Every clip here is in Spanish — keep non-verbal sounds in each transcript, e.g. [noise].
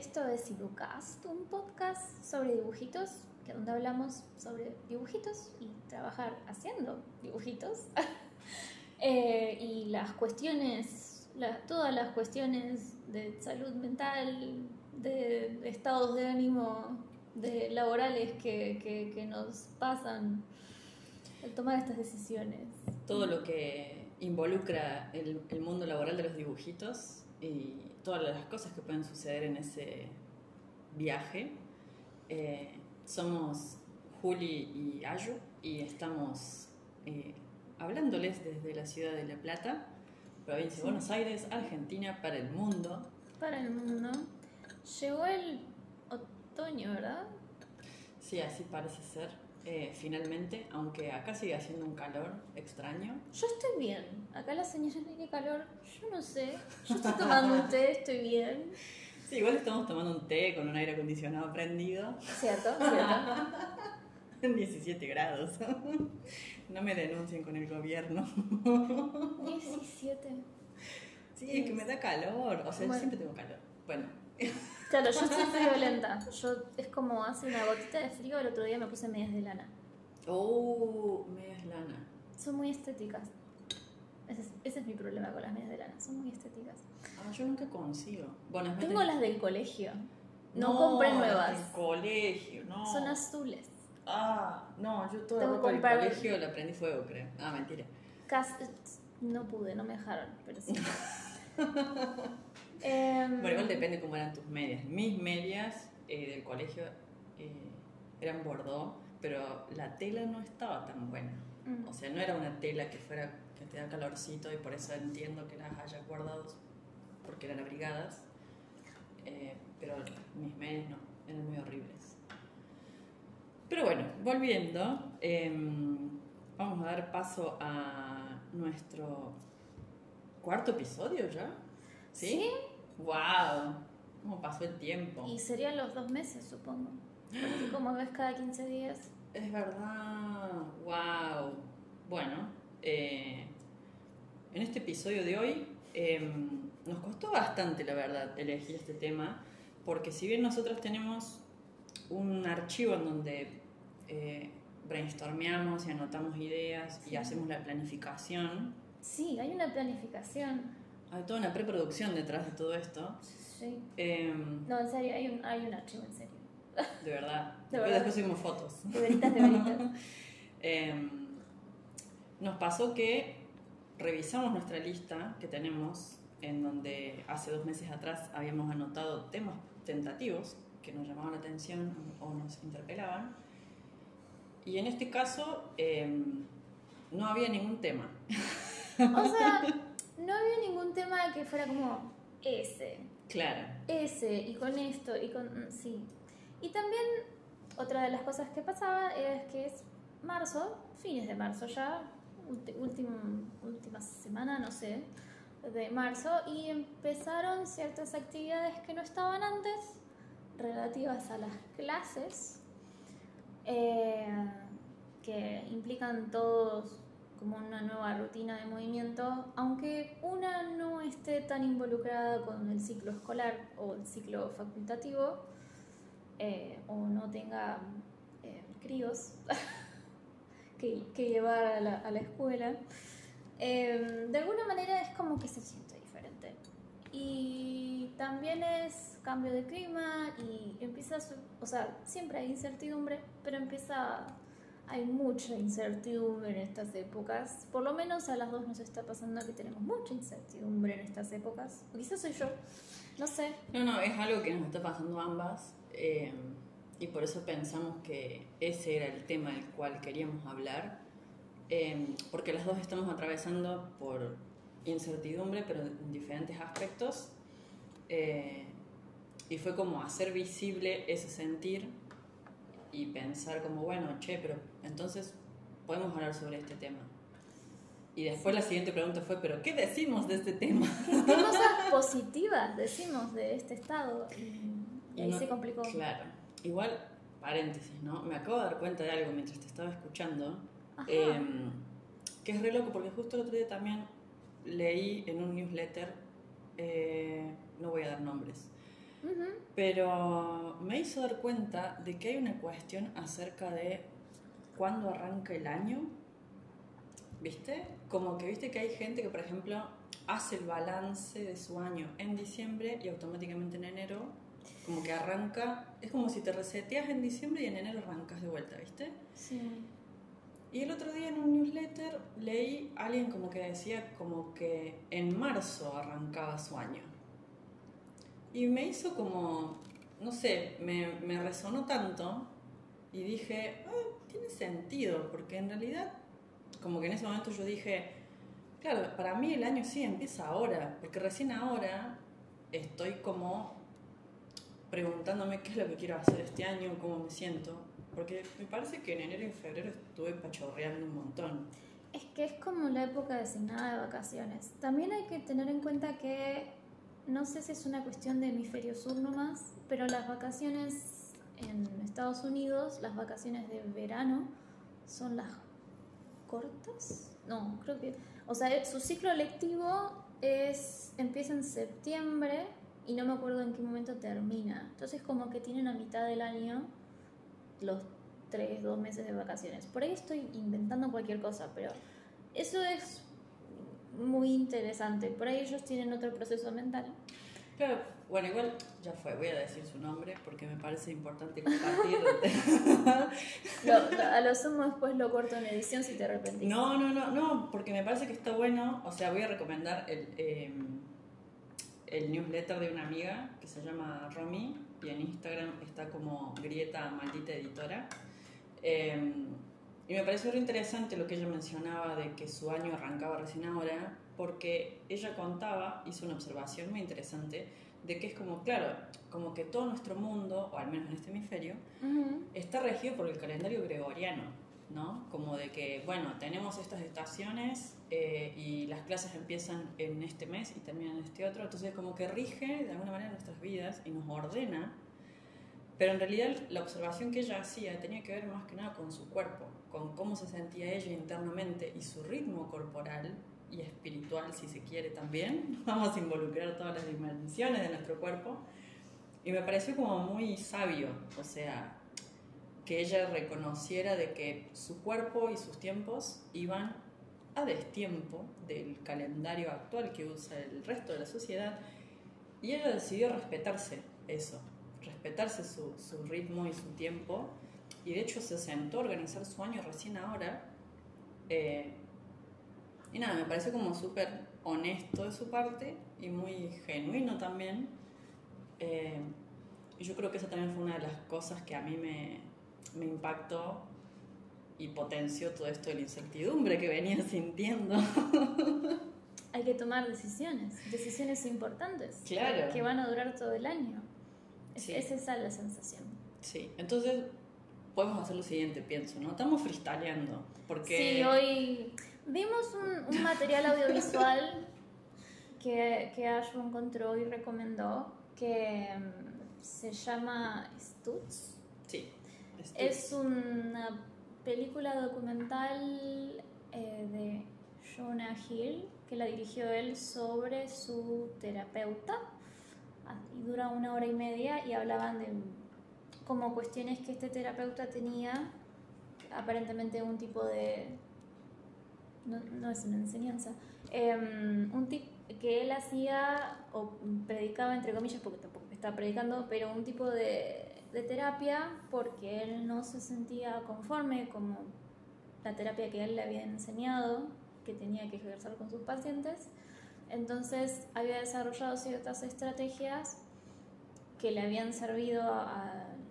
Esto es Ibucast, un podcast sobre dibujitos, que donde hablamos sobre dibujitos y trabajar haciendo dibujitos. [laughs] Eh, y las cuestiones, todas las cuestiones de salud mental, de estados de ánimo, de laborales que, que nos pasan al tomar estas decisiones. Todo lo que involucra el, el mundo laboral de los dibujitos y todas las cosas que pueden suceder en ese viaje. Eh, somos Juli y Ayu y estamos eh, hablándoles desde la ciudad de La Plata, provincia de Buenos Aires, Argentina, para el mundo. Para el mundo. Llegó el otoño, ¿verdad? Sí, así parece ser. Eh, finalmente, aunque acá sigue haciendo un calor extraño. Yo estoy bien. Acá la señora tiene calor. Yo no sé. Yo estoy tomando un té, estoy bien. Sí, igual estamos tomando un té con un aire acondicionado prendido. Cierto, cierto. [laughs] En 17 grados. [laughs] No me denuncien con el gobierno. 17. Sí, es que me da calor. O sea, yo siempre tengo calor. Bueno. [laughs] Claro, yo soy [laughs] violenta. Yo es como hace una gotita de frío, el otro día me puse medias de lana. Oh, medias lana. Son muy estéticas. Ese es, ese es, mi problema con las medias de lana, son muy estéticas. Ah, yo nunca consigo. Bueno, Tengo las del colegio. No, compré nuevas. Del colegio, no. Son azules. Ah, no, yo ropa del colegio la prendí fuego, creo. Ah, mentira. Casi, no pude, no me dejaron, pero sí. [laughs] Em, bueno, igual depende cómo eran tus medias. Mis medias eh, del colegio eh, eran bordó, pero la tela no estaba tan buena. Mm. O sea, no era una tela que fuera que te da calorcito y por eso entiendo que las hayas guardado porque eran abrigadas. Eh, pero mis medias no, eran muy horribles. Pero bueno, volviendo, em, vamos a dar paso a nuestro cuarto episodio ya. ¿Sí? ¡Wow! ¿Cómo pasó el tiempo? Y serían los dos meses, supongo. Porque como ves cada 15 días. Es verdad. ¡Wow! Bueno, eh, en este episodio de hoy em, nos costó bastante, la verdad, elegir este tema. Porque si bien nosotros tenemos un archivo en donde eh, brainstormeamos y anotamos ideas y hacemos la planificación. Sí, hay una planificación hay toda una preproducción detrás de todo esto. Sí. Em, no, en serio, hay un, hay un archivo, en serio. De verdad. [laughs] De verdad. Después subimos fotos. De veritas, de veritas. [laughs] Em, nos pasó que revisamos nuestra lista que tenemos, en donde hace dos meses atrás habíamos anotado temas tentativos que nos llamaban la atención o nos interpelaban. Y en este caso em, no había ningún tema. O sea, [laughs] no había ningún tema que fuera como ese. Claro. Ese, y con esto, y con. Mm, sí. Y también, otra de las cosas que pasaba es que es marzo, fines de marzo ya, última, última semana, no sé, de marzo, y empezaron ciertas actividades que no estaban antes, relativas a las clases, eh, que implican todos como una nueva rutina de movimiento, aunque una no esté tan involucrada con el ciclo escolar o el ciclo facultativo, eh, o no tenga eh, críos [laughs] que, llevar a la, escuela, eh, de alguna manera es como que se siente diferente. Y también es cambio de clima y empieza, o sea, siempre hay incertidumbre, pero empieza hay mucha incertidumbre en estas épocas. Por lo menos a las dos nos está pasando que tenemos mucha incertidumbre en estas épocas. quizás soy yo, no sé. No, no, es algo que nos está pasando ambas. Eh, y por eso pensamos que ese era el tema del cual queríamos hablar. Eh, porque las dos estamos atravesando por incertidumbre, pero en diferentes aspectos. Eh, y fue como hacer visible ese sentir y pensar como, bueno, che, pero entonces podemos hablar sobre este tema. Y después la siguiente pregunta fue, pero ¿qué decimos de este tema? ¿Qué, [laughs] cosas positivas decimos de este estado? Y, ahí se complicó. Claro. Igual, paréntesis, ¿no? Me acabo de dar cuenta de algo mientras te estaba escuchando, em, que es re loco porque justo el otro día también leí en un newsletter, eh, no voy a dar nombres, pero me hizo dar cuenta de que hay una cuestión acerca de cuándo arranca el año, ¿viste? Como que viste que hay gente que, por ejemplo, hace el balance de su año en diciembre y automáticamente en enero, como que arranca, es como si te reseteas en diciembre y en enero arrancas de vuelta, ¿viste? Sí. Y el otro día en un newsletter leí a alguien como que decía como que en marzo arrancaba su año. Y me hizo como, no sé, me, me resonó tanto y dije, ah, tiene sentido, porque en realidad, como que en ese momento yo dije, claro, para mí el año sí empieza ahora, porque recién ahora estoy como preguntándome qué es lo que quiero hacer este año, cómo me siento. Porque me parece que en enero y febrero estuve pachorreando un montón. Es que es como la época designada de vacaciones. También hay que tener en cuenta que no sé si es una cuestión de hemisferio sur nomás, pero las vacaciones en Estados Unidos, las vacaciones de verano, son las cortas. No, creo que. O sea, su ciclo lectivo es empieza en septiembre y no me acuerdo en qué momento termina. Entonces, como que tienen a mitad del año los tres, dos meses de vacaciones. Por ahí estoy inventando cualquier cosa, pero eso es muy interesante. Por ahí ellos tienen otro proceso mental. Claro, bueno, igual ya fue, voy a decir su nombre porque me parece importante compartir. [laughs] a lo sumo después lo corto en edición si te arrepentís. No, no, no, no, porque me parece que está bueno. O sea, voy a recomendar el, em, el newsletter de una amiga que se llama Romy y en Instagram está como Grieta Maldita Editora. Em, y me pareció muy interesante lo que ella mencionaba de que su año arrancaba recién ahora, porque ella contaba, hizo una observación muy interesante, de que es como, claro, como que todo nuestro mundo, o al menos en este hemisferio, está regido por el calendario gregoriano, ¿no? Como de que, bueno, tenemos estas estaciones eh, y las clases empiezan en este mes y terminan en este otro, entonces como que rige de alguna manera nuestras vidas y nos ordena, pero en realidad la observación que ella hacía tenía que ver más que nada con su cuerpo, con cómo se sentía ella internamente y su ritmo corporal y espiritual, si se quiere también. [laughs] Vamos a involucrar todas las dimensiones de nuestro cuerpo. Y me pareció como muy sabio, o sea, que ella reconociera de que su cuerpo y sus tiempos iban a destiempo del calendario actual que usa el resto de la sociedad y ella decidió respetarse eso, respetarse su, su ritmo y su tiempo y de hecho se sentó a organizar su año recién ahora eh, y nada, me pareció como súper honesto de su parte y muy genuino también eh, y yo creo que esa también fue una de las cosas que a mí me, me impactó y potenció todo esto de la incertidumbre que venía [laughs] sintiendo. [laughs] Hay que tomar decisiones, decisiones importantes. Claro. Que van a durar todo el año. Es, esa la sensación. Sí, entonces podemos hacer lo siguiente, pienso, ¿no? Estamos freestyleando. Porque... Sí, hoy vimos un, material audiovisual [laughs] que, que Ashu encontró y recomendó que mm, se llama Stutz. Sí. Es una película documental eh, de Jonah Hill que la dirigió él sobre su terapeuta ah, y dura una hora y media y hablaban de como cuestiones que este terapeuta tenía aparentemente un tipo de no, es una enseñanza em, un tip que él hacía o predicaba entre comillas porque tampoco está predicando pero un tipo de de terapia porque él no se sentía conforme como la terapia que él le había enseñado que tenía que ejercer con sus pacientes. Entonces había desarrollado ciertas estrategias que le habían servido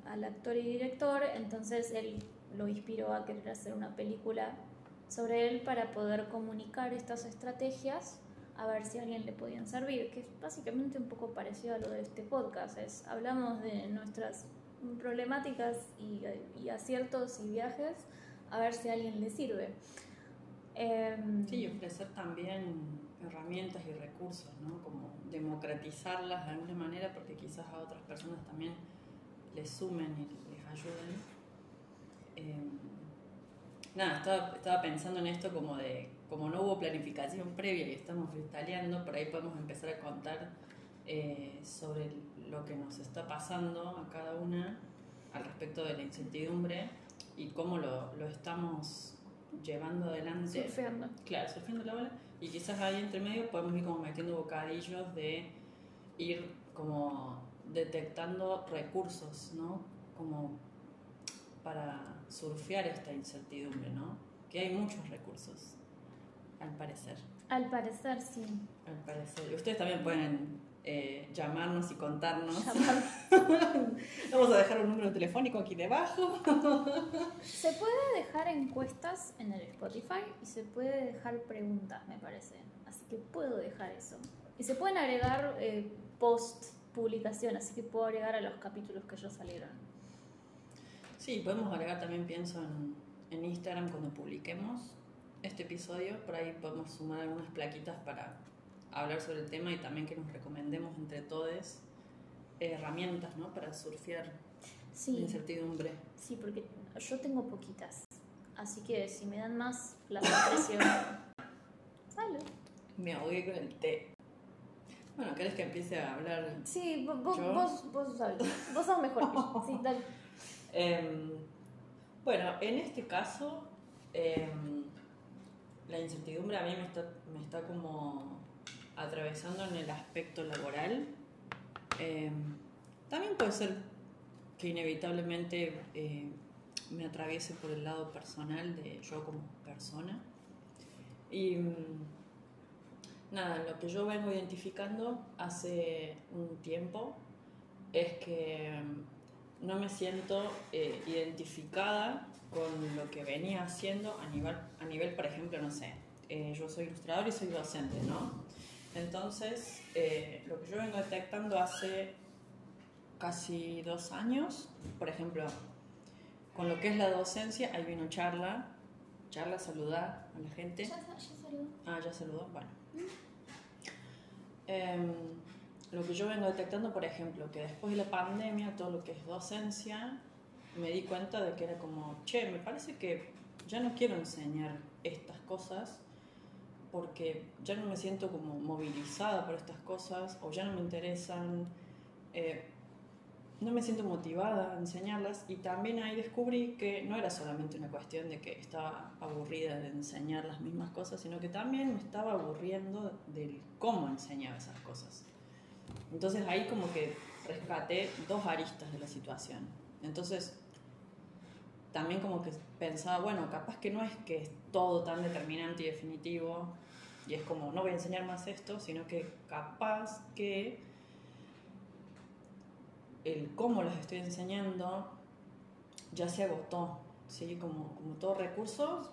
al actor y director, entonces él lo inspiró a querer hacer una película sobre él para poder comunicar estas estrategias a ver si a alguien le podían servir, que es básicamente un poco parecido a lo de este podcast, es hablamos de nuestras problemáticas y, aciertos y viajes, a ver si a alguien le sirve. Em, sí, y ofrecer también herramientas y recursos, ¿no? Como democratizarlas de alguna manera porque quizás a otras personas también les sumen y les ayuden. Em, nada, estaba, estaba, pensando en esto como de, como no hubo planificación previa y estamos freestyleando, por ahí podemos empezar a contar eh, sobre lo que nos está pasando a cada una al respecto de la incertidumbre y cómo lo, lo estamos llevando adelante. Surfeando. Claro, surfeando la ola. Y quizás ahí entre medio podemos ir como metiendo bocadillos de ir como detectando recursos, ¿no? Como para surfear esta incertidumbre, ¿no? Que hay muchos recursos, al parecer. Al parecer, sí. Al parecer. Ustedes también pueden eh, llamarnos y contarnos. [laughs] Vamos a dejar un número telefónico aquí debajo. [laughs] se puede dejar encuestas en el Spotify y se puede dejar preguntas, me parece. Así que puedo dejar eso. Y se pueden agregar eh, post publicación, así que puedo agregar a los capítulos que ya salieron. Sí, podemos agregar también, pienso, en, en Instagram cuando publiquemos este episodio. Por ahí podemos sumar algunas plaquitas para hablar sobre el tema y también que nos recomendemos entre todos herramientas ¿no? para surfear sí. la incertidumbre. Sí, porque yo tengo poquitas. Así que si me dan más, las aprecio. [coughs] Salud. Me ahogué con el té. Bueno, ¿querés que empiece a hablar? Sí, vos, vos, vos sabes. Vos sos mejor que yo. [laughs] Sí, dale. Em, bueno, en este caso, em, la incertidumbre a mí me está, me está como atravesando en el aspecto laboral. Em, también puede ser que inevitablemente eh, me atraviese por el lado personal de yo como persona. Y mm, nada, lo que yo vengo identificando hace un tiempo es que mm, no me siento eh, identificada con lo que venía haciendo a nivel, a nivel por ejemplo, no sé, eh, yo soy ilustrador y soy docente, ¿no? Entonces, eh, lo que yo vengo detectando hace casi dos años, por ejemplo, con lo que es la docencia, ahí vino charla, charla, saludar a la gente. Ya, ya saludó. Ah, ya saludó, bueno. Em, lo que yo vengo detectando, por ejemplo, que después de la pandemia, todo lo que es docencia, me di cuenta de que era como, che, me parece que ya no quiero enseñar estas cosas porque ya no me siento como movilizada por estas cosas o ya no me interesan, eh, no me siento motivada a enseñarlas y también ahí descubrí que no era solamente una cuestión de que estaba aburrida de enseñar las mismas cosas, sino que también me estaba aburriendo del cómo enseñaba esas cosas. Entonces ahí como que rescaté dos aristas de la situación. Entonces también como que pensaba, bueno, capaz que no es que es todo tan determinante y definitivo, y es como, no voy a enseñar más esto, sino que capaz que el cómo los estoy enseñando ya se agotó, ¿sí? Como, como todo recurso,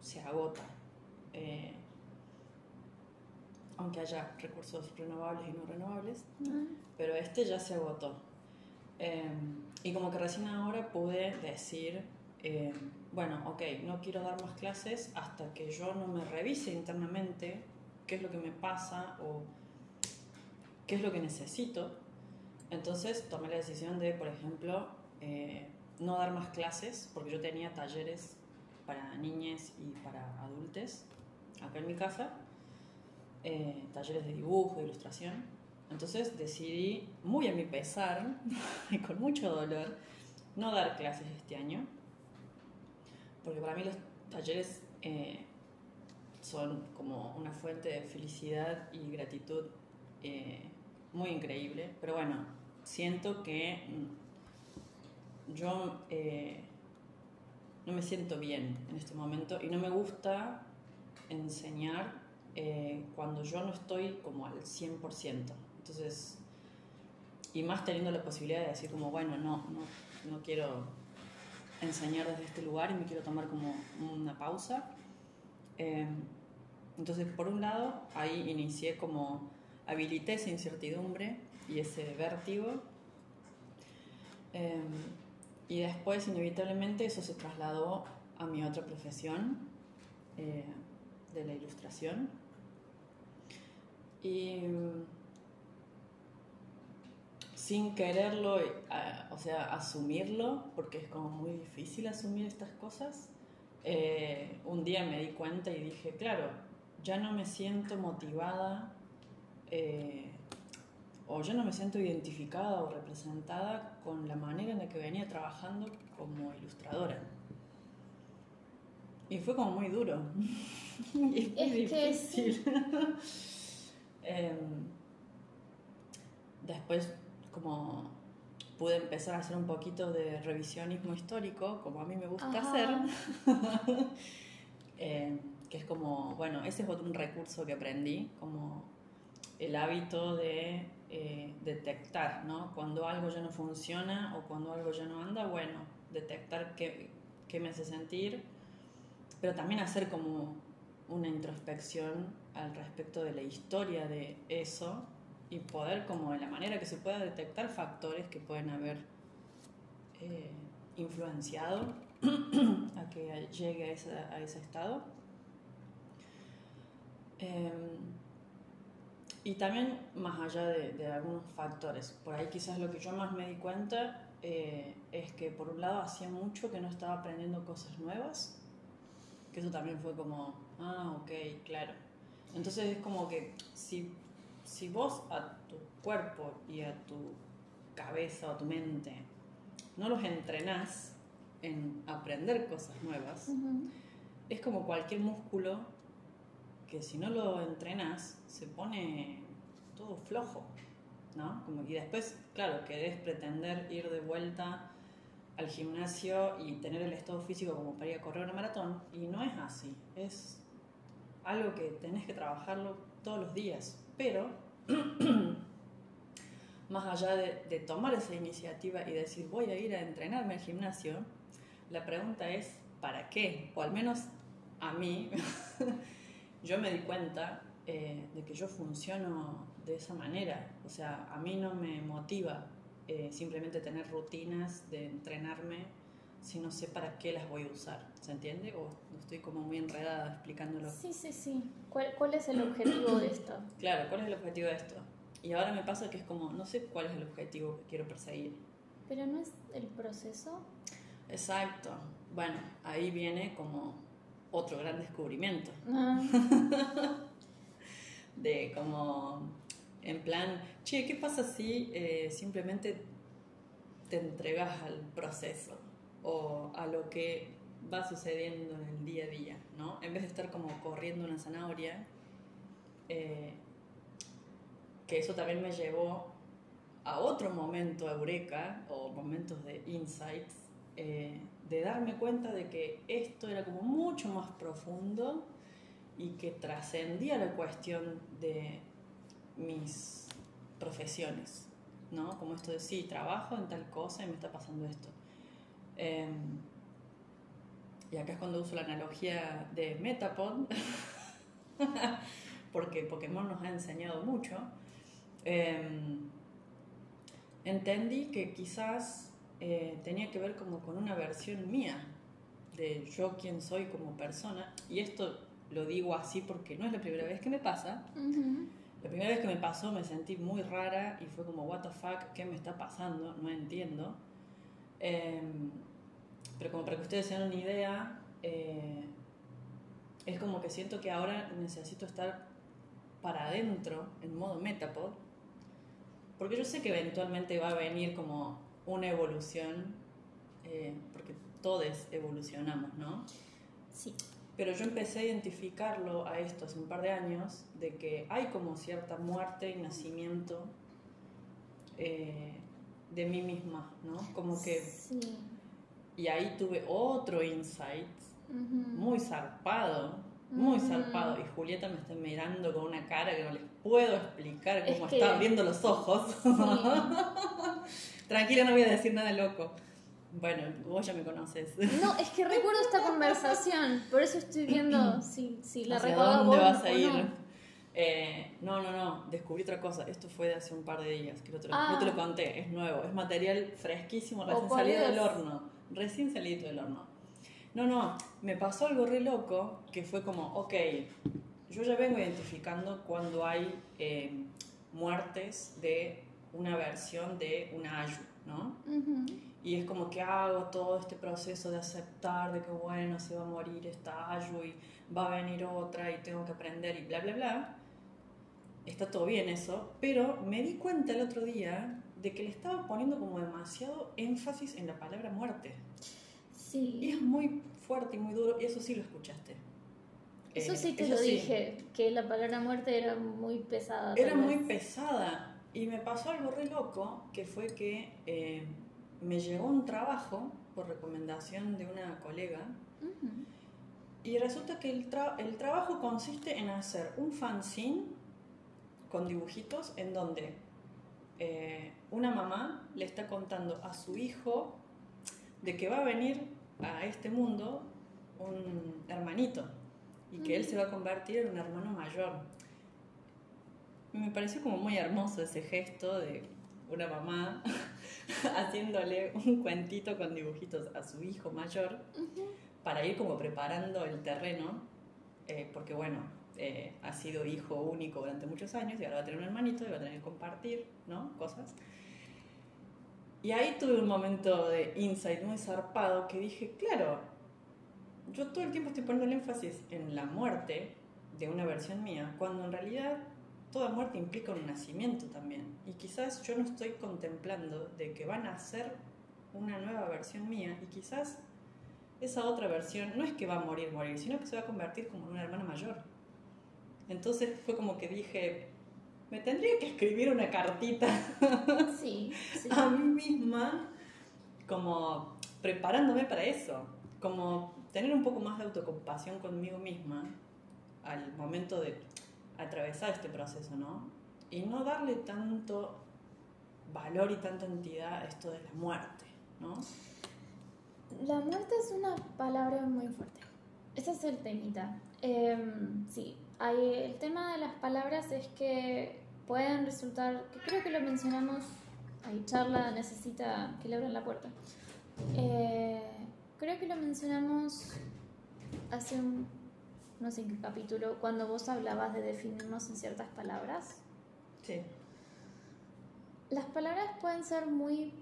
se agota. Eh, aunque haya recursos renovables y no renovables, pero este ya se agotó. Eh, y como que recién ahora pude decir, eh, bueno, ok, no quiero dar más clases hasta que yo no me revise internamente qué es lo que me pasa o qué es lo que necesito. Entonces tomé la decisión de, por ejemplo, eh, no dar más clases, porque yo tenía talleres para niñas y para adultos acá en mi casa, eh, talleres de dibujo, de ilustración. Entonces decidí, muy a mi pesar [laughs] y con mucho dolor, no dar clases este año porque para mí los talleres eh, son como una fuente de felicidad y gratitud muy increíble, pero bueno, siento que yo eh, no me siento bien en este momento y no me gusta enseñar cuando yo no estoy como al 100%. Entonces, y más teniendo la posibilidad de decir como, bueno, no, no, no quiero enseñar desde este lugar y me quiero tomar como una pausa. Em, entonces, por un lado, ahí inicié como, habilité esa incertidumbre y ese vértigo. Em, y después, inevitablemente, eso se trasladó a mi otra profesión eh, de la ilustración. Y sin quererlo, eh, o sea, asumirlo, porque es como muy difícil asumir estas cosas, eh, un día me di cuenta y dije, claro, ya no me siento motivada, o yo no me siento identificada o representada con la manera en la que venía trabajando como ilustradora. Y fue como muy duro. [laughs] y es difícil. [laughs] Em, después, como pude empezar a hacer un poquito de revisionismo histórico, como a mí me gusta hacer, [laughs] em, que es como, bueno, ese es otro recurso que aprendí, como el hábito de eh, detectar, ¿no? Cuando algo ya no funciona o cuando algo ya no anda, bueno, detectar qué, qué me hace sentir, pero también hacer como una introspección al respecto de la historia de eso y poder como de la manera que se pueda detectar factores que pueden haber eh, influenciado [clears throat] a que llegue a, ese estado. Em, y también más allá de, de, algunos factores, por ahí quizás lo que yo más me di cuenta eh, es que por un lado hacía mucho que no estaba aprendiendo cosas nuevas, que eso también fue como, ah, ok, claro. Entonces es como que si, si vos a tu cuerpo y a tu cabeza o tu mente no los entrenás en aprender cosas nuevas, es como cualquier músculo que si no lo entrenas se pone todo flojo, ¿no? Como, y después, claro, querés pretender ir de vuelta al gimnasio y tener el estado físico como para ir a correr una maratón, y no es así, es algo que tenés que trabajarlo todos los días, pero [clears throat] más allá de, de tomar esa iniciativa y decir voy a ir a entrenarme al gimnasio, la pregunta es ¿para qué? O al menos a mí [laughs] yo me di cuenta eh, de que yo funciono de esa manera. O sea, a mí no me motiva eh, simplemente tener rutinas de entrenarme si no sé para qué las voy a usar. ¿Se entiende? O estoy como muy enredada explicándolo. Sí, sí, sí. ¿Cuál, cuál es el objetivo de esto? Claro, ¿cuál es el objetivo de esto? Y ahora me pasa que es como, no sé cuál es el objetivo que quiero perseguir. Pero no es el proceso. Exacto. Bueno, ahí viene como otro gran descubrimiento. Ah. [laughs] de como, en plan, che, ¿qué pasa si eh, simplemente te entregas al proceso o a lo que va sucediendo en el día a día, ¿no? En vez de estar como corriendo una zanahoria, eh, que eso también me llevó a otro momento eureka o momentos de insights, eh, de darme cuenta de que esto era como mucho más profundo y que trascendía la cuestión de mis profesiones, ¿no? Como esto de sí, trabajo en tal cosa y me está pasando esto. Em, y acá es cuando uso la analogía de Metapod, [laughs] porque Pokémon nos ha enseñado mucho. Em, entendí que quizás eh, tenía que ver como con una versión mía de yo quién soy como persona, y esto lo digo así porque no es la primera vez que me pasa. La primera vez que me pasó me sentí muy rara y fue como, what the fuck, ¿qué me está pasando? No entiendo. Em, pero como para que ustedes se den una idea, eh, es como que siento que ahora necesito estar para adentro, en modo metapod, porque yo sé que eventualmente va a venir como una evolución, eh, porque todos evolucionamos, ¿no? Sí. Pero yo empecé a identificarlo a esto hace un par de años, de que hay como cierta muerte y nacimiento eh, de mí misma, ¿no? Como que... Sí. Y ahí tuve otro insight muy zarpado, muy zarpado. Y Julieta me está mirando con una cara que no les puedo explicar cómo está abriendo los ojos. [laughs] Tranquila, no voy a decir nada loco. Bueno, vos ya me conoces. No, es que [laughs] recuerdo esta conversación, por eso estoy viendo si, si la ¿Hacia recuerdo dónde vas a ir? no. Eh, no, no, no, descubrí otra cosa. Esto fue de hace un par de días, que no te lo, Ah. no te lo conté, es nuevo, es material fresquísimo, recién Oh, por salido del horno. Recién salido del horno. No, no, me pasó algo re loco que fue como, ok, yo ya vengo identificando cuando hay eh, muertes de una versión de una Ayu, ¿no? Y es como que hago todo este proceso de aceptar de que, bueno, se va a morir esta Ayu y va a venir otra y tengo que aprender y bla, bla, bla. está todo bien eso, pero me di cuenta el otro día de que le estaba poniendo como demasiado énfasis en la palabra muerte. Sí. Y es muy fuerte y muy duro, y eso sí lo escuchaste. Eso Eh, sí te eso lo sí. dije, que la palabra muerte era muy pesada. Era muy pesada y me pasó algo re loco, que fue que eh, me llegó un trabajo por recomendación de una colega Ujú. y resulta que el, tra- el trabajo consiste en hacer un fanzine con dibujitos en donde eh, una mamá le está contando a su hijo de que va a venir a este mundo un hermanito y que él se va a convertir en un hermano mayor. Me pareció como muy hermoso ese gesto de una mamá [laughs] haciéndole un cuentito con dibujitos a su hijo mayor para ir como preparando el terreno, eh, porque bueno, eh, ha sido hijo único durante muchos años y ahora va a tener un hermanito y va a tener que compartir, ¿no? Cosas. Y ahí tuve un momento de insight muy zarpado que dije, claro, yo todo el tiempo estoy poniendo el énfasis en la muerte de una versión mía, cuando en realidad toda muerte implica un nacimiento también. Y quizás yo no estoy contemplando de que van a ser una nueva versión mía y quizás esa otra versión no es que va a morir, morir, sino que se va a convertir como en una hermana mayor. Entonces fue como que dije, me tendría que escribir una cartita [laughs] Sí, sí. a mí misma, como preparándome para eso, como tener un poco más de autocompasión conmigo misma al momento de atravesar este proceso, ¿no? Y no darle tanto valor y tanta entidad a esto de la muerte, ¿no? La muerte es una palabra muy fuerte. Ese es el temita. Em, sí, el tema de las palabras es que pueden resultar, creo que lo mencionamos, ahí charla necesita que le abran la puerta. Eh, creo que lo mencionamos hace un, no sé en qué capítulo, cuando vos hablabas de definirnos en ciertas palabras. Sí. Las palabras pueden ser muy,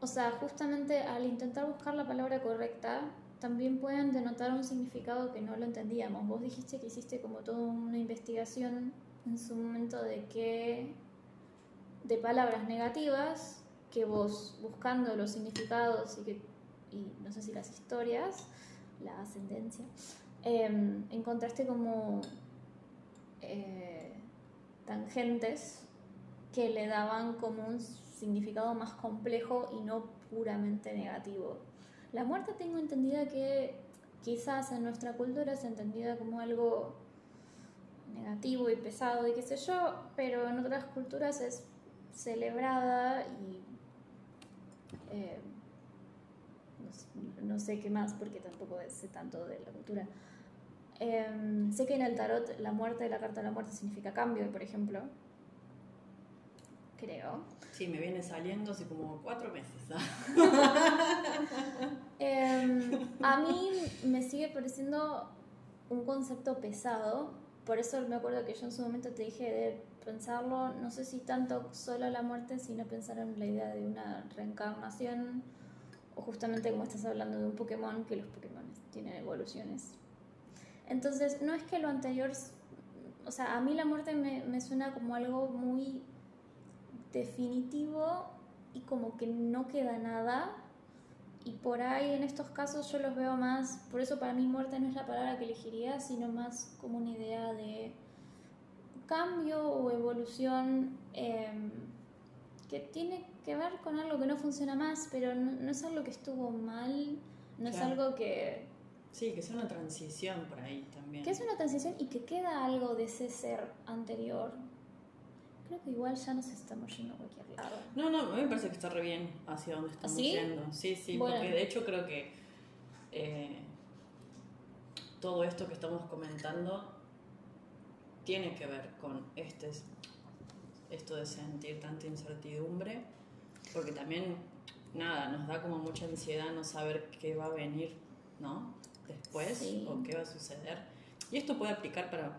o sea, justamente al intentar buscar la palabra correcta, también pueden denotar un significado que no lo entendíamos. Vos dijiste que hiciste como toda una investigación en su momento de que de palabras negativas que vos buscando los significados y que y no sé si las historias, la ascendencia, em, encontraste como eh, tangentes que le daban como un significado más complejo y no puramente negativo. La muerte tengo entendida que quizás en nuestra cultura es entendida como algo negativo y pesado y qué sé yo, pero en otras culturas es celebrada y eh, no, sé, no sé qué más porque tampoco sé tanto de la cultura. Em, sé que en el tarot la muerte, la carta de la muerte significa cambio, por ejemplo. Creo. Sí, me viene saliendo hace como cuatro meses. Em, a [laughs] mí me sigue pareciendo un concepto pesado, por eso me acuerdo que yo en su momento te dije de pensarlo, no sé si tanto solo la muerte, sino pensar en la idea de una reencarnación, o justamente como estás hablando de un Pokémon, que los Pokémon tienen evoluciones. Entonces, no es que lo anterior, o sea, a mí la muerte me, me suena como algo muy definitivo y como que no queda nada. Y por ahí en estos casos yo los veo más, por eso para mí muerte no es la palabra que elegiría, sino más como una idea de cambio o evolución eh, que tiene que ver con algo que no funciona más, pero no, no es algo que estuvo mal, no es algo que, Sí, que sea una transición por ahí también. que es una transición y que queda algo de ese ser anterior. Creo que igual ya nos estamos yendo a cualquier lado. No, no, a mí me parece que está re bien hacia donde estamos ¿Sí? yendo. Sí, sí, Bueno. porque de hecho creo que eh, todo esto que estamos comentando tiene que ver con este, esto de sentir tanta incertidumbre, porque también, nada, nos da como mucha ansiedad no saber qué va a venir, ¿no? Después Sí. o qué va a suceder. Y esto puede aplicar para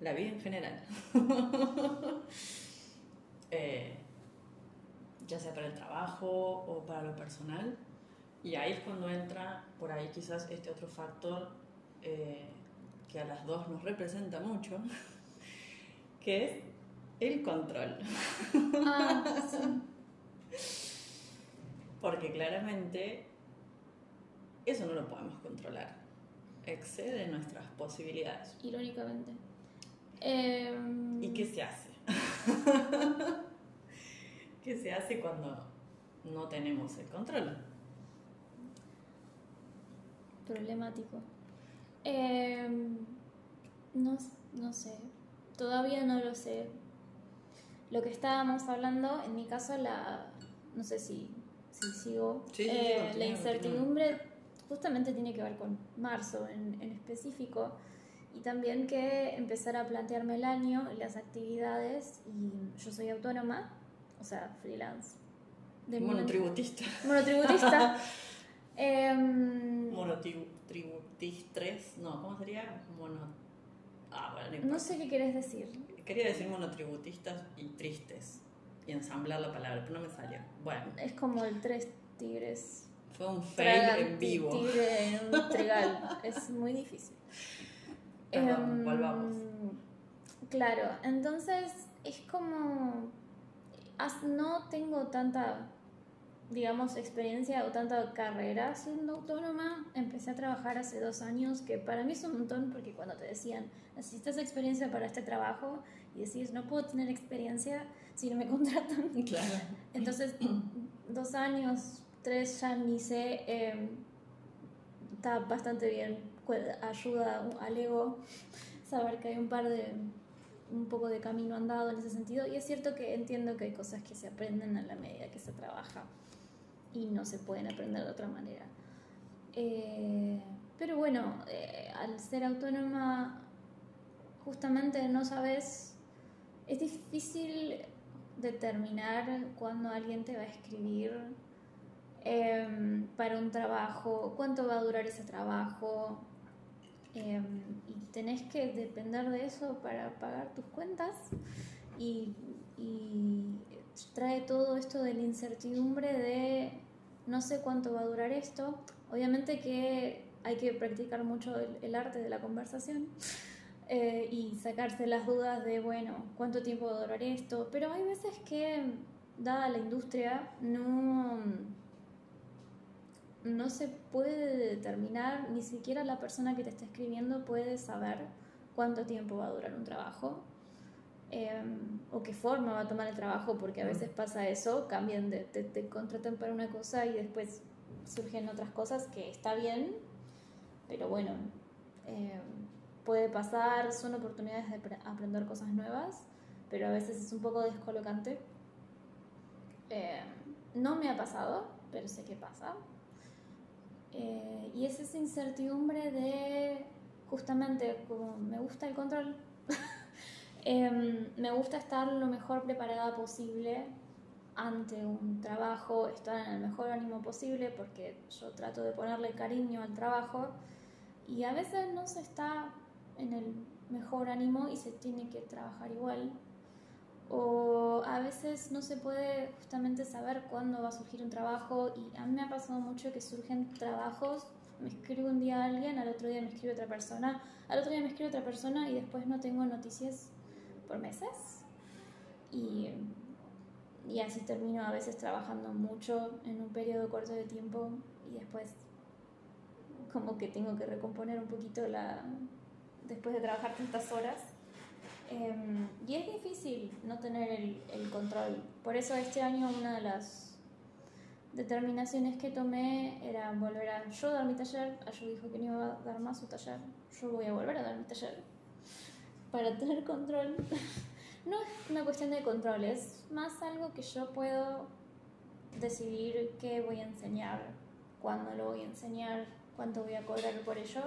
la vida en general. [laughs] Eh, ya sea para el trabajo o para lo personal. Y ahí es cuando entra por ahí quizás este otro factor eh, que a las dos nos representa mucho, [laughs] que es el control. Ah, [laughs] Porque claramente eso no lo podemos controlar. Excede nuestras posibilidades. Irónicamente. Em, ¿Y qué se hace? [laughs] ¿Qué se hace cuando no tenemos el control? Problemático. Em, no, no sé. Todavía no lo sé. Lo que estábamos hablando, en mi caso, la. No sé si, si sigo. Sí, sí, eh, la incertidumbre justamente tiene que ver con marzo en, en específico. Y también que empezar a plantearme el año, las actividades. Y yo soy autónoma, o sea, freelance. De Monotributista. Monotributista. [laughs] Em, Monotributistres. No, ¿cómo sería? Mono. Ah, bueno, no sé qué querés decir. Quería decir monotributistas y tristes. Y ensamblar la palabra, pero no me salió. Bueno, Es como el tres tigres. Fue un fail en vivo. en un trigal. es muy difícil. Perdón, Em, volvamos. Claro, entonces es como. No tengo tanta, digamos, experiencia o tanta carrera siendo autónoma. Empecé a trabajar hace dos años, que para mí es un montón porque cuando te decían, necesitas experiencia para este trabajo, y decís, no puedo tener experiencia si no me [laughs] contratan. Claro. Entonces, dos años, tres ya ni sé, eh, está bastante bien, ayuda al ego saber que hay un par de, un poco de camino andado en ese sentido. Y es cierto que entiendo que hay cosas que se aprenden a la medida que se trabaja y no se pueden aprender de otra manera. Eh, pero bueno, eh, al ser autónoma, justamente no sabes, es difícil determinar cuándo alguien te va a escribir em, para un trabajo, cuánto va a durar ese trabajo. em, y tenés que depender de eso para pagar tus cuentas y, y trae todo esto de la incertidumbre de no sé cuánto va a durar esto. Obviamente que hay que practicar mucho el, el arte de la conversación eh, y sacarse las dudas de, bueno, cuánto tiempo va a durar esto. Pero hay veces que, dada la industria, no, no se puede determinar, ni siquiera la persona que te está escribiendo puede saber cuánto tiempo va a durar un trabajo. eh, o qué forma va a tomar el trabajo, porque a veces pasa eso, cambian de, te, te contratan para una cosa y después surgen otras cosas que está bien, pero bueno, eh, puede pasar, son oportunidades de apre- aprender cosas nuevas, pero a veces es un poco descolocante. Eh, no me ha pasado, pero sé que pasa. Eh, y es esa incertidumbre de, justamente, como me gusta el control, [laughs] em, me gusta estar lo mejor preparada posible ante un trabajo, estar en el mejor ánimo posible, porque yo trato de ponerle cariño al trabajo y a veces no se está en el mejor ánimo y se tiene que trabajar igual. O a veces no se puede justamente saber cuándo va a surgir un trabajo y a mí me ha pasado mucho que surgen trabajos, me escribe un día alguien, al otro día me escribe otra persona, al otro día me escribe otra persona y después no tengo noticias por meses. Y, y así termino a veces trabajando mucho en un periodo corto de tiempo y después como que tengo que recomponer un poquito la después de trabajar tantas horas. Em, y es difícil no tener el, el control. Por eso este año una de las determinaciones que tomé era volver a yo dar mi taller. Ayu dijo que no iba a dar más su taller. Yo voy a volver a dar mi taller para tener control. [laughs] no es una cuestión de control, es más algo que yo puedo decidir qué voy a enseñar, cuándo lo voy a enseñar, cuánto voy a cobrar por ello.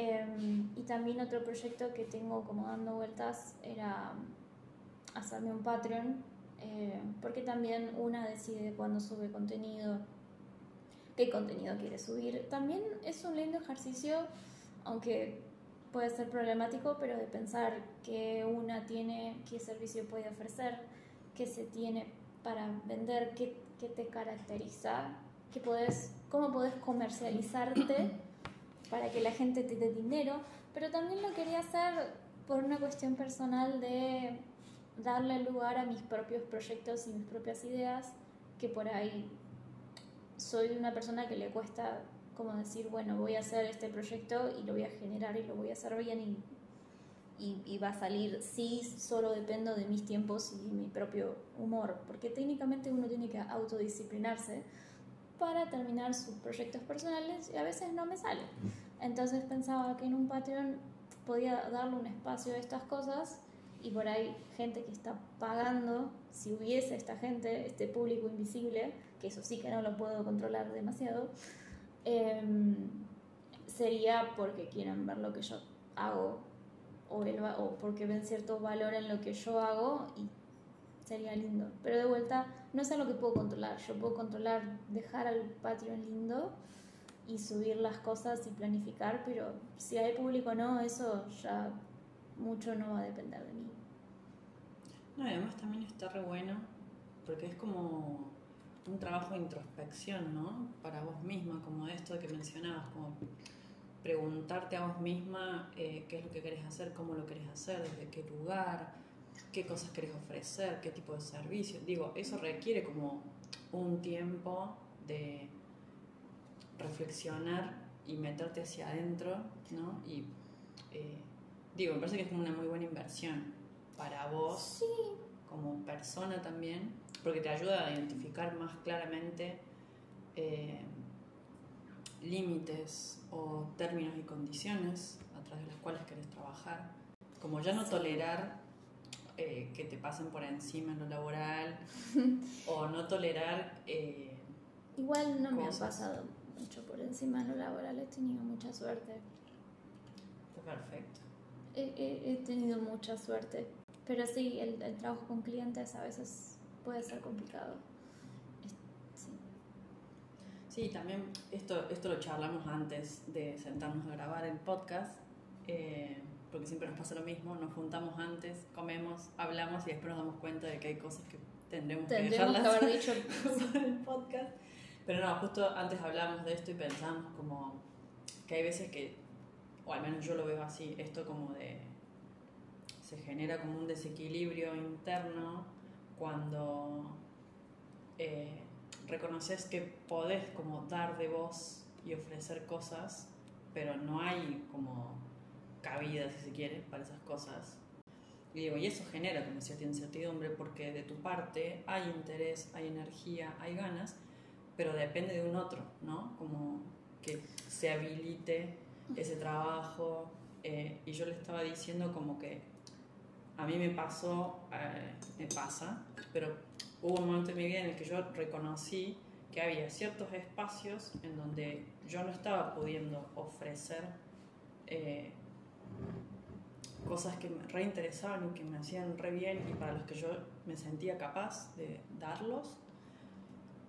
Em, y también otro proyecto que tengo como dando vueltas era hacerme un Patreon, eh, porque también una decide cuándo sube contenido, qué contenido quiere subir. También es un lindo ejercicio, aunque puede ser problemático, pero de pensar qué una tiene, qué servicio puede ofrecer, qué se tiene para vender, qué, qué te caracteriza, qué podés, cómo podés comercializarte para que la gente te dé dinero, pero también lo quería hacer por una cuestión personal de darle lugar a mis propios proyectos y mis propias ideas, que por ahí soy una persona que le cuesta como decir, bueno, voy a hacer este proyecto y lo voy a generar y lo voy a hacer bien y, y, va a salir, sí, solo dependo de mis tiempos y mi propio humor, porque técnicamente uno tiene que autodisciplinarse para terminar sus proyectos personales y a veces no me sale. Entonces pensaba que en un Patreon podía darle un espacio a estas cosas y por ahí gente que está pagando, si hubiese esta gente, este público invisible, que eso sí que no lo puedo controlar demasiado, em, sería porque quieren ver lo que yo hago o, o porque ven cierto valor en lo que yo hago y sería lindo. Pero de vuelta, no es algo que puedo controlar. Yo puedo controlar dejar al Patreon lindo y subir las cosas y planificar, pero si hay público o no, eso ya mucho no va a depender de mí. No, además también está re bueno, porque es como un trabajo de introspección, ¿no? Para vos misma, como esto que mencionabas, como preguntarte a vos misma eh, qué es lo que querés hacer, cómo lo querés hacer, desde qué lugar, qué cosas querés ofrecer, qué tipo de servicio. Digo, eso requiere como un tiempo de reflexionar y meterte hacia adentro, ¿no? Y eh, digo, me parece que es como una muy buena inversión para vos como persona también, porque te ayuda a identificar más claramente eh, límites o términos y condiciones a través de las cuales querés trabajar. Como ya no tolerar eh, que te pasen por encima en lo laboral [laughs] o no tolerar... Igual no me ha pasado mucho por encima de lo laboral, he tenido mucha suerte. Está perfecto. He, tenido mucha suerte, pero sí, el, trabajo con clientes a veces puede ser complicado. Sí. Sí, también esto, esto lo charlamos antes de sentarnos a grabar el podcast, eh, porque siempre nos pasa lo mismo, nos juntamos antes, comemos, hablamos y después nos damos cuenta de que hay cosas que tendremos, que dejarlas que haber [laughs] dicho en el podcast. Pero no, justo antes hablábamos de esto y pensamos como que hay veces que, o al menos yo lo veo así, esto como de, se genera como un desequilibrio interno cuando eh, reconoces que podés como dar de voz y ofrecer cosas, pero no hay como cabida, si se quiere, para esas cosas. Y digo, y eso genera como cierta incertidumbre porque de tu parte hay interés, hay energía, hay ganas, pero depende de un otro, ¿no? Como que se habilite ese trabajo. Eh, y yo le estaba diciendo como que a mí me pasó, eh, me pasa, pero hubo un momento en mi vida en el que yo reconocí que había ciertos espacios en donde yo no estaba pudiendo ofrecer eh, cosas que me reinteresaban y que me hacían re bien y para los que yo me sentía capaz de darlos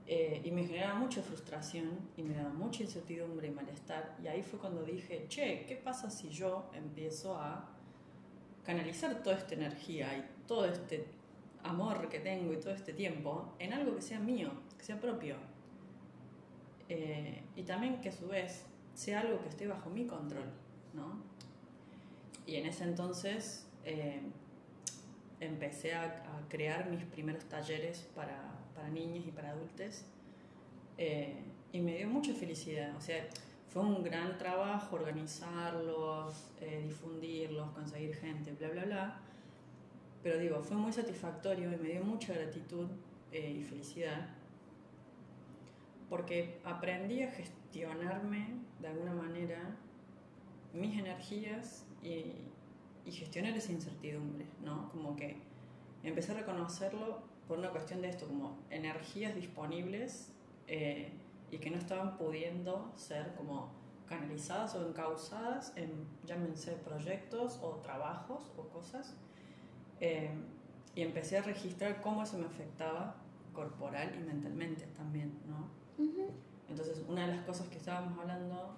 eh, y me generaba mucha frustración y me daba mucha incertidumbre y malestar. Y ahí fue cuando dije, che, ¿qué pasa si yo empiezo a canalizar toda esta energía y todo este amor que tengo y todo este tiempo en algo que sea mío, que sea propio? Eh, y también que a su vez sea algo que esté bajo mi control, ¿no? Y en ese entonces eh, empecé a, crear mis primeros talleres para para niños y para adultos. Eh, y me dio mucha felicidad. O sea, fue un gran trabajo organizarlos, eh, difundirlos, conseguir gente, bla, bla, bla. Pero digo, fue muy satisfactorio y me dio mucha gratitud eh, y felicidad porque aprendí a gestionarme de alguna manera mis energías y, y gestionar esa incertidumbre, ¿no? Como que empecé a reconocerlo por una cuestión de esto, como energías disponibles eh, y que no estaban pudiendo ser como canalizadas o encausadas en, llámense, proyectos o trabajos o cosas. Eh, y empecé a registrar cómo eso me afectaba corporal y mentalmente también, ¿no? Entonces, una de las cosas que estábamos hablando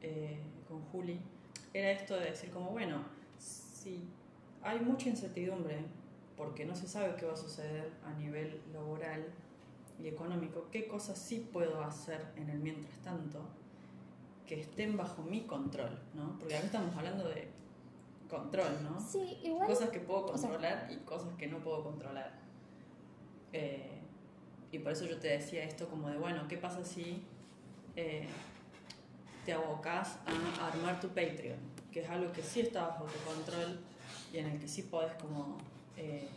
eh, con Juli era esto de decir como, bueno, si hay mucha incertidumbre porque no se sabe qué va a suceder a nivel laboral y económico, qué cosas sí puedo hacer en el mientras tanto que estén bajo mi control, ¿no? Porque acá estamos hablando de control, ¿no? Sí, igual. Cosas que puedo controlar y cosas que no puedo controlar. Eh, y por eso yo te decía esto como de, bueno, ¿qué pasa si eh, te abocas a armar tu Patreon? Que es algo que sí está bajo tu control y en el que sí podés como eh,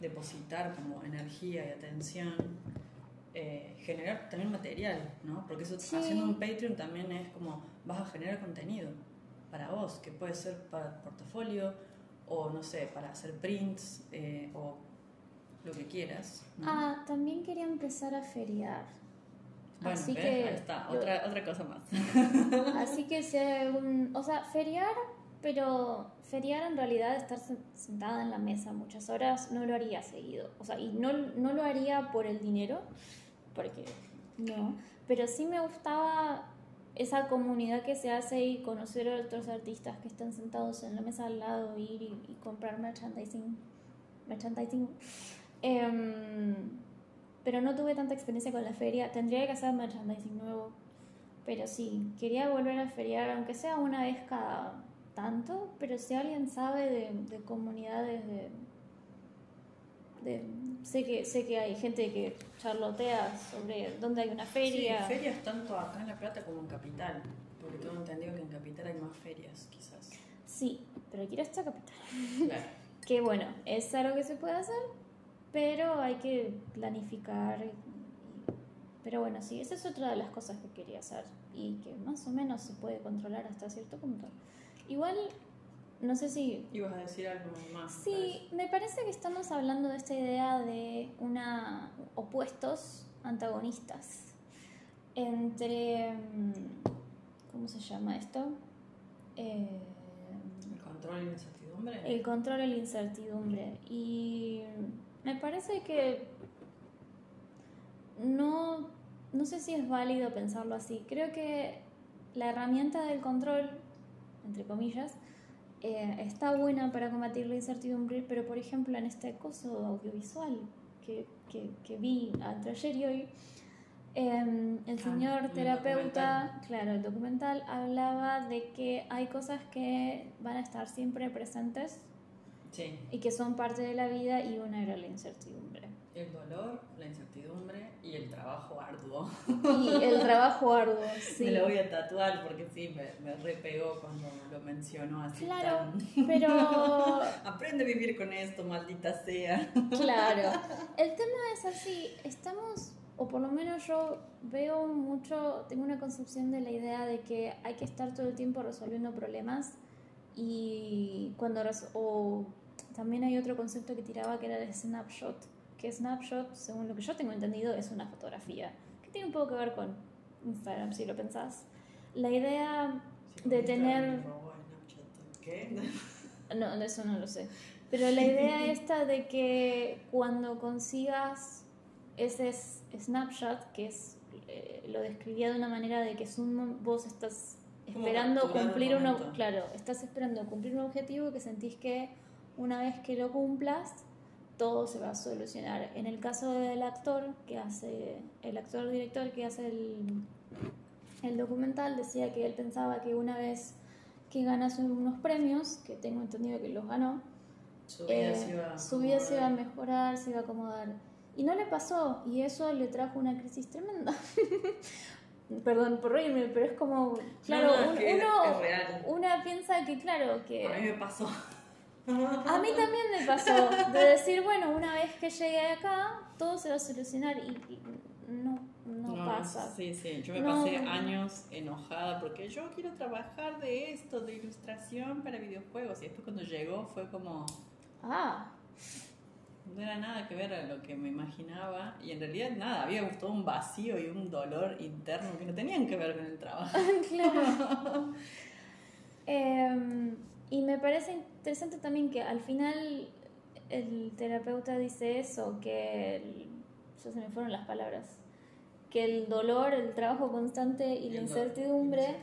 depositar como energía y atención. generar también material, ¿no? Porque eso haciendo un Patreon también es como vas a generar contenido para vos, que puede ser para portafolio o no sé, para hacer prints eh, o lo que quieras. Ah, también quería empezar a feriar. Bueno, así que ahí está, otra, otra cosa más. [laughs] así que si un, o sea, feriar, pero feriar en realidad estar sentada en la mesa muchas horas no lo haría seguido. O sea, y no, no lo haría por el dinero, porque no, pero sí me gustaba esa comunidad que se hace y conocer a otros artistas que están sentados en la mesa al lado, ir y, comprar merchandising. merchandising. Em, pero no tuve tanta experiencia con la feria. Tendría que hacer merchandising nuevo. Pero sí, quería volver a feriar, aunque sea una vez cada tanto. Pero si alguien sabe de, de comunidades de, sé que sé que hay gente que charlotea sobre dónde hay una feria. Sí, ferias tanto acá en La Plata como en Capital, porque tengo entendido que en Capital hay más ferias, quizás. Sí, pero quiero esta Capital. Claro. [laughs] que bueno, es algo que se puede hacer, pero hay que planificar. pero bueno, sí, esa es otra de las cosas que quería hacer y que más o menos se puede controlar hasta cierto punto. Igual no sé si... ¿Ibas a decir algo más? Sí, me parece que estamos hablando de esta idea de una opuestos antagonistas entre... Mm, ¿Cómo se llama esto? Eh, el control y la incertidumbre. El control y la incertidumbre. Y me parece que no, no sé si es válido pensarlo así. Creo que la herramienta del control, entre comillas, eh, está buena para combatir la incertidumbre, pero por ejemplo en este coso audiovisual que, que, vi entre ayer y hoy, em, el ah, señor terapeuta, claro, el documental hablaba de que hay cosas que van a estar siempre presentes y que son parte de la vida y una era la incertidumbre el dolor, la incertidumbre y el trabajo arduo. Y el trabajo arduo, [laughs] sí. Me lo voy a tatuar porque sí, me, me repegó cuando lo mencionó así. Claro, pero... [laughs] Aprende a vivir con esto, maldita sea. Claro. [laughs] El tema es así, estamos, o por lo menos yo veo mucho, tengo una concepción de la idea de que hay que estar todo el tiempo resolviendo problemas y cuando... O también hay otro concepto que tiraba que era el snapshot que Snapshot, según lo que yo tengo entendido, es una fotografía, que tiene un poco que ver con Instagram, si lo pensás. La idea de tener... ¿Qué? [laughs] No, eso no lo sé. Pero la idea [laughs] esta de que cuando consigas ese snapshot, que es eh, lo describía de una manera de que es un, vos estás esperando cumplir un, claro, estás esperando cumplir un objetivo que sentís que una vez que lo cumplas todo se va a solucionar. En el caso del actor que hace, el actor director que hace el, el documental, decía que él pensaba que una vez que ganase unos premios, que tengo entendido que los ganó, su vida, eh, se, iba su vida se iba a mejorar, se iba a acomodar. Y no le pasó, y eso le trajo una crisis tremenda. [laughs] Perdón por reírme, pero es como, claro, uno, una piensa que, claro, que... A mí me pasó. [laughs] A mí también me pasó de decir, bueno, una vez que llegué acá, todo se va a solucionar y, no, no, pasa. Sí, sí, yo me pasé años enojada porque yo quiero trabajar de esto, de ilustración para videojuegos. Y después cuando llegó fue como... Ah. No era nada que ver a lo que me imaginaba y en realidad nada, había todo un vacío y un dolor interno que no tenían que ver con el trabajo. [laughs] claro. [laughs] eh, y me parece interesante también que al final el terapeuta dice eso, que ya se me fueron las palabras, que el dolor, el trabajo constante y, la incertidumbre,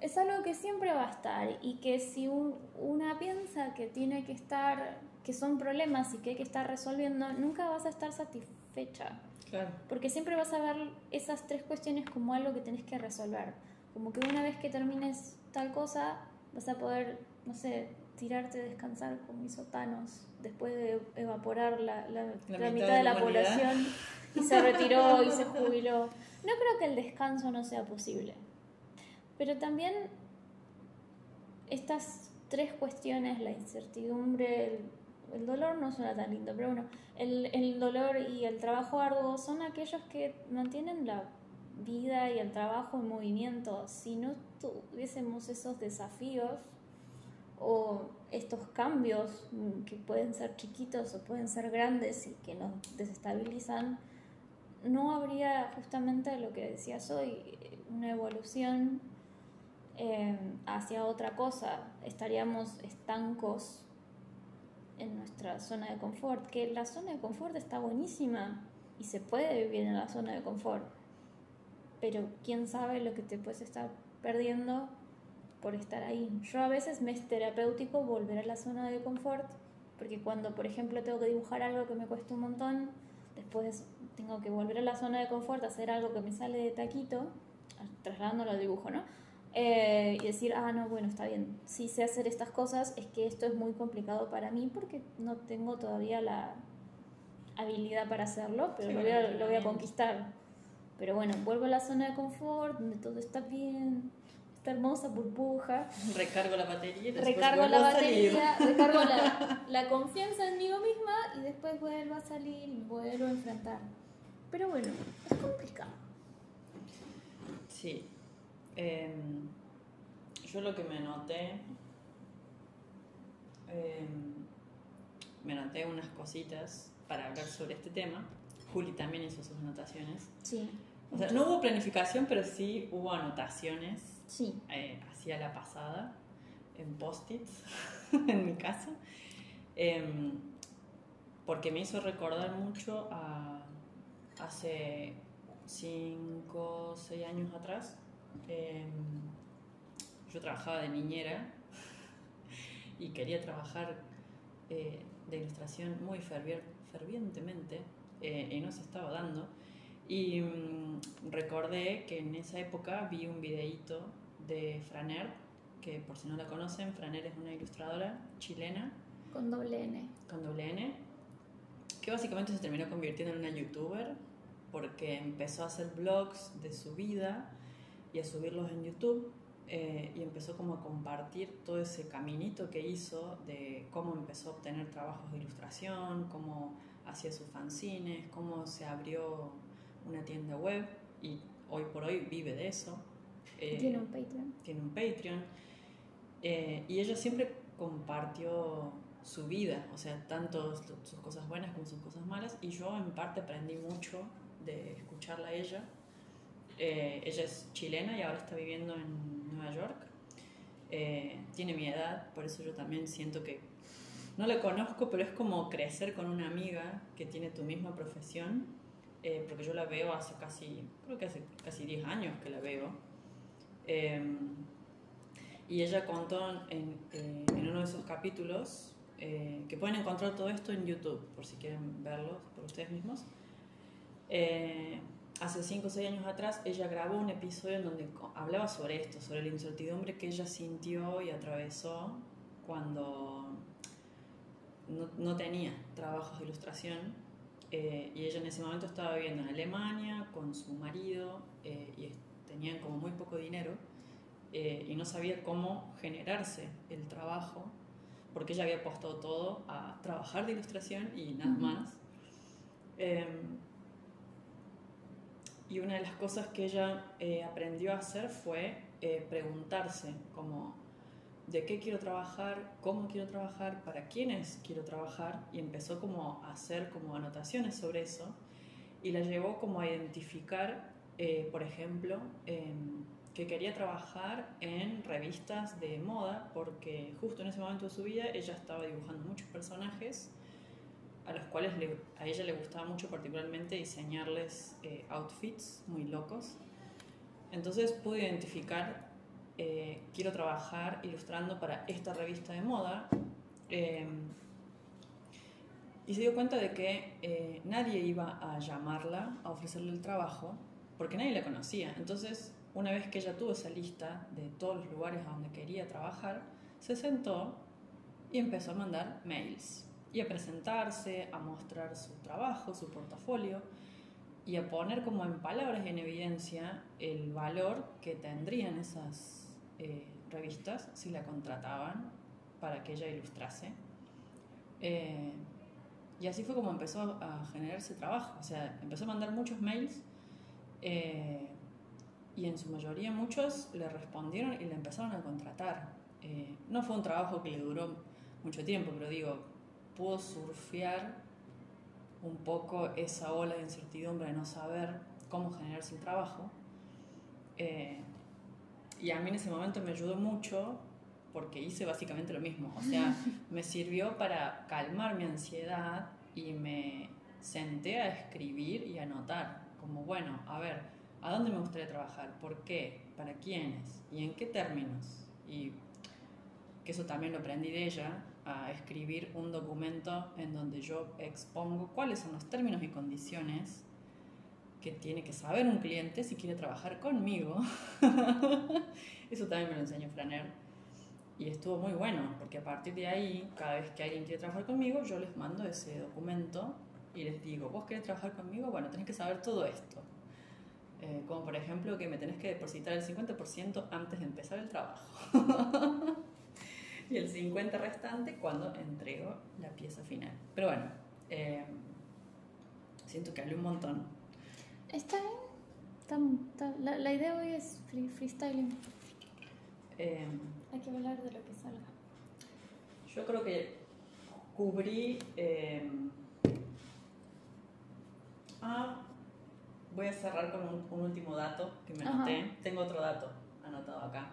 es algo que siempre va a estar y que si una piensa que tiene que estar, que son problemas y que hay que estar resolviendo, nunca vas a estar satisfecha. Claro. Porque siempre vas a ver esas tres cuestiones como algo que tenés que resolver. Como que una vez que termines tal cosa, vas a poder no sé, tirarte a descansar como hizo Thanos después de evaporar la, la, mitad, de la, población y se retiró y se jubiló. No creo que el descanso no sea posible. Pero también estas tres cuestiones, la incertidumbre, el, dolor no suena tan lindo, pero bueno, el, el dolor y el trabajo arduo son aquellos que mantienen la vida y el trabajo en movimiento. Si no tuviésemos esos desafíos o estos cambios que pueden ser chiquitos o pueden ser grandes y que nos desestabilizan, no habría justamente lo que decías hoy, una evolución eh, hacia otra cosa. Estaríamos estancos en nuestra zona de confort, que la zona de confort está buenísima y se puede vivir en la zona de confort pero quién sabe lo que te puedes estar perdiendo por estar ahí. Yo a veces me es terapéutico volver a la zona de confort, porque cuando, por ejemplo, tengo que dibujar algo que me cuesta un montón, después tengo que volver a la zona de confort, hacer algo que me sale de taquito, trasladándolo al dibujo, ¿no? Eh, y decir, ah, no, bueno, está bien, sí sé hacer estas cosas, es que esto es muy complicado para mí porque no tengo todavía la habilidad para hacerlo, pero lo, voy a, lo voy a conquistar. Pero bueno, vuelvo a la zona de confort, donde todo está bien, esta hermosa burbuja. Recargo la batería. Recargo la batería, recargo la, [laughs] la, confianza en mí misma y después vuelvo a salir y vuelvo a enfrentar. Pero bueno, es complicado. Sí. Em, yo lo que me noté, em, me noté unas cositas para hablar sobre este tema Juli también hizo sus anotaciones. Sí. O sea, no hubo planificación, pero sí hubo anotaciones. Sí. Eh, hacia la pasada, en post-its, [laughs] en mi caso. Em, porque me hizo recordar mucho a hace 5 o 6 años atrás. Em, yo trabajaba de niñera [laughs] y quería trabajar eh, de ilustración muy fervientemente eh, y no se estaba dando. Y mm, recordé que en esa época vi un videíto de Franer, que por si no la conocen, Franer es una ilustradora chilena. Con doble N. Con doble N. Que básicamente se terminó convirtiendo en una youtuber porque empezó a hacer blogs de su vida y a subirlos en YouTube. Eh, y empezó como a compartir todo ese caminito que hizo de cómo empezó a obtener trabajos de ilustración, cómo hacía sus fanzines, cómo se abrió una tienda web y hoy por hoy vive de eso. Eh, tiene un Patreon. Tiene un Patreon. Eh, y ella siempre compartió su vida, o sea, tanto sus cosas buenas como sus cosas malas, y yo en parte aprendí mucho de escucharla a ella. Eh, ella es chilena y ahora está viviendo en Nueva York. tiene mi edad, por eso yo también siento que no la conozco, pero es como crecer con una amiga que tiene tu misma profesión, eh, porque yo la veo hace casi, creo que hace casi 10 años que la veo. Em, y ella contó en, eh, en, uno de esos capítulos, eh, que pueden encontrar todo esto en YouTube, por si quieren verlo por ustedes mismos. hace 5 o 6 años atrás, ella grabó un episodio en donde hablaba sobre esto, sobre la incertidumbre que ella sintió y atravesó cuando no, no tenía trabajos de ilustración eh, y ella en ese momento estaba viviendo en Alemania con su marido eh, y tenían como muy poco dinero eh, y no sabía cómo generarse el trabajo porque ella había apostado todo a trabajar de ilustración y nada más. Em, y una de las cosas que ella aprendió a hacer fue preguntarse como de qué quiero trabajar, cómo quiero trabajar, para quiénes quiero trabajar y empezó como a hacer como anotaciones sobre eso y la llevó como a identificar, eh, por ejemplo, em, que quería trabajar en revistas de moda porque justo en ese momento de su vida ella estaba dibujando muchos personajes a los cuales a ella le gustaba mucho particularmente diseñarles eh, outfits muy locos. Entonces pude identificar eh, quiero trabajar ilustrando para esta revista de moda. Eh, y se dio cuenta de que eh, nadie iba a llamarla a ofrecerle el trabajo porque nadie la conocía. Entonces, una vez que ella tuvo esa lista de todos los lugares a donde quería trabajar, se sentó y empezó a mandar mails y a presentarse, a mostrar su trabajo, su portafolio y a poner como en palabras en evidencia el valor que tendrían esas eh, revistas si la contrataban para que ella ilustrase. Eh, y así fue como empezó a generarse trabajo. O sea, empezó a mandar muchos mails eh, y en su mayoría muchos le respondieron y le empezaron a contratar. no fue un trabajo que le duró mucho tiempo, pero digo, pudo surfear un poco esa ola de incertidumbre de no saber cómo generarse el trabajo. Y a mí en ese momento me ayudó mucho porque hice básicamente lo mismo. O sea, [laughs] me sirvió para calmar mi ansiedad y me senté a escribir y a anotar. Como, bueno, a ver, ¿a dónde me gustaría trabajar? ¿Por qué? ¿Para quiénes? ¿Y en qué términos? Y que eso también lo aprendí de ella, a escribir un documento en donde yo expongo cuáles son los términos y condiciones que tiene que saber un cliente si quiere trabajar conmigo. [laughs] Eso también me lo enseñó Franer. Y estuvo muy bueno, porque a partir de ahí, cada vez que alguien quiere trabajar conmigo, yo les mando ese documento y les digo, vos querés trabajar conmigo, bueno, tenés que saber todo esto. Eh, como por ejemplo que me tenés que depositar el 50% antes de empezar el trabajo. [laughs] y el 50 restante cuando entrego la pieza final. Pero bueno, eh, siento que hablé un montón. Está bien. la, la, idea hoy es freestyling. Eh, Hay que hablar de lo que salga. Yo creo que cubrí... Eh, ah, voy a cerrar con un, último dato que me anoté. Tengo otro dato anotado acá.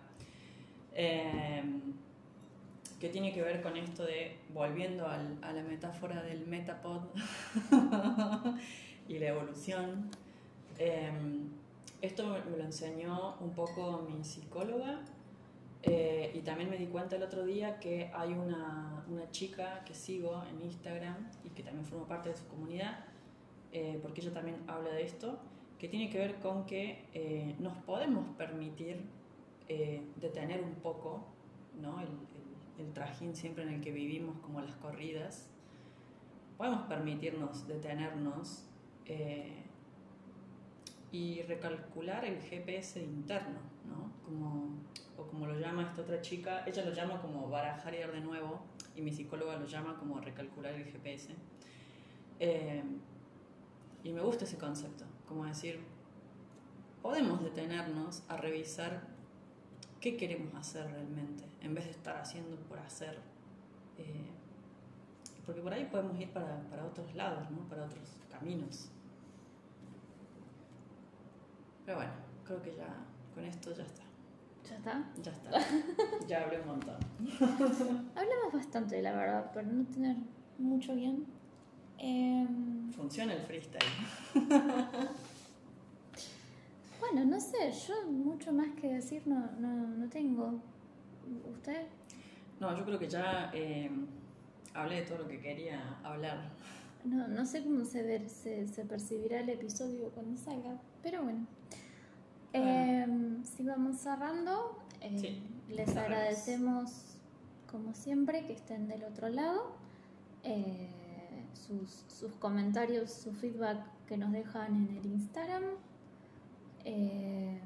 Eh, que tiene que ver con esto de, volviendo al, a la metáfora del metapod [laughs] y la evolución, em, esto me lo enseñó un poco mi psicóloga eh, y también me di cuenta el otro día que hay una, una, chica que sigo en Instagram y que también forma parte de su comunidad, eh, porque ella también habla de esto, que tiene que ver con que eh, nos podemos permitir detener un poco ¿no? el, el trajín siempre en el que vivimos, como las corridas, podemos permitirnos detenernos eh, y recalcular el GPS interno, ¿no? Como, o como lo llama esta otra chica, ella lo llama como barajar y dar de nuevo, y mi psicóloga lo llama como recalcular el GPS. Eh, y me gusta ese concepto, como decir, podemos detenernos a revisar qué queremos hacer realmente, en vez de estar haciendo por hacer. Eh, porque por ahí podemos ir para, para, otros lados, ¿no? para otros caminos. Pero bueno, creo que ya con esto ya está. ¿Ya está? Ya está. [laughs] ya hablé un montón. [laughs] Hablamos bastante, la verdad, pero no tener mucho bien. Em, Funciona el freestyle. [laughs] Bueno, no sé, yo mucho más que decir no, no, no tengo. ¿Usted? No, yo creo que ya eh, hablé de todo lo que quería hablar. No, no sé cómo se, ver, se, se percibirá el episodio cuando salga, pero bueno. Eh, si vamos cerrando, eh, les agradecemos como siempre que estén del otro lado. Eh, sus, sus comentarios, su feedback que nos dejan en el Instagram eh,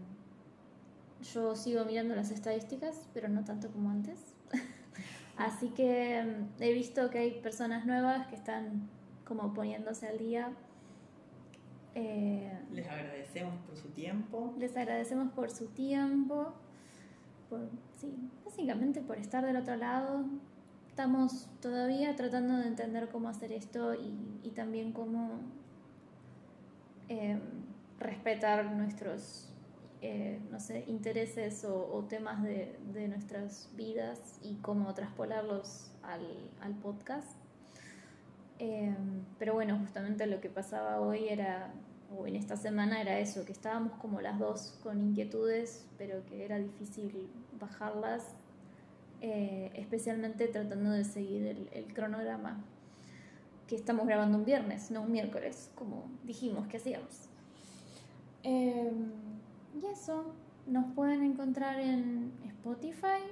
yo sigo mirando las estadísticas, pero no tanto como antes. [laughs] Así que mm, he visto que hay personas nuevas que están como poniéndose al día. Eh, les agradecemos por su tiempo. Les agradecemos por su tiempo. Por, sí, básicamente por estar del otro lado. Estamos todavía tratando de entender cómo hacer esto y, y también cómo eh, respetar nuestros, eh, no sé, intereses o, temas de, de, nuestras vidas y cómo traspolarlos al, al podcast. Eh, pero bueno, justamente lo que pasaba hoy era, o en esta semana era eso, que estábamos como las dos con inquietudes, pero que era difícil bajarlas, eh, especialmente tratando de seguir el, cronograma que estamos grabando un viernes, no un miércoles, como dijimos que hacíamos. Em, y eso, nos pueden encontrar en Spotify,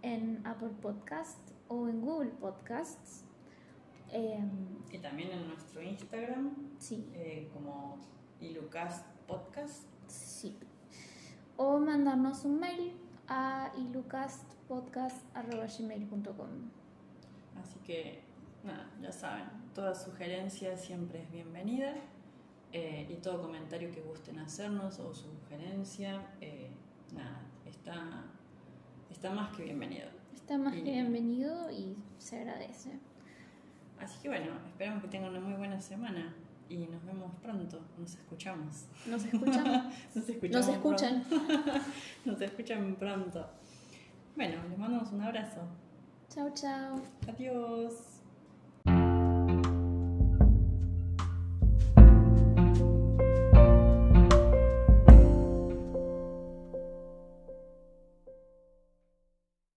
en Apple Podcast o en Google Podcasts. Em, y también en nuestro Instagram, sí. Eh, como ilucast podcast. Sí. O mandarnos un mail a ilucastpodcast.gmail.com Así que, nada, ya saben, toda sugerencia siempre es bienvenida. Eh, y todo comentario que gusten hacernos o sugerencia, eh, nada, está, está más que bienvenido. Está más que bienvenido y se agradece. Así que bueno, esperamos que tengan una muy buena semana y nos vemos pronto, nos escuchamos. Nos escuchamos. [laughs] nos, escuchamos nos escuchan. [laughs] nos escuchan pronto. Bueno, les mandamos un abrazo. Chao, chao. Adiós.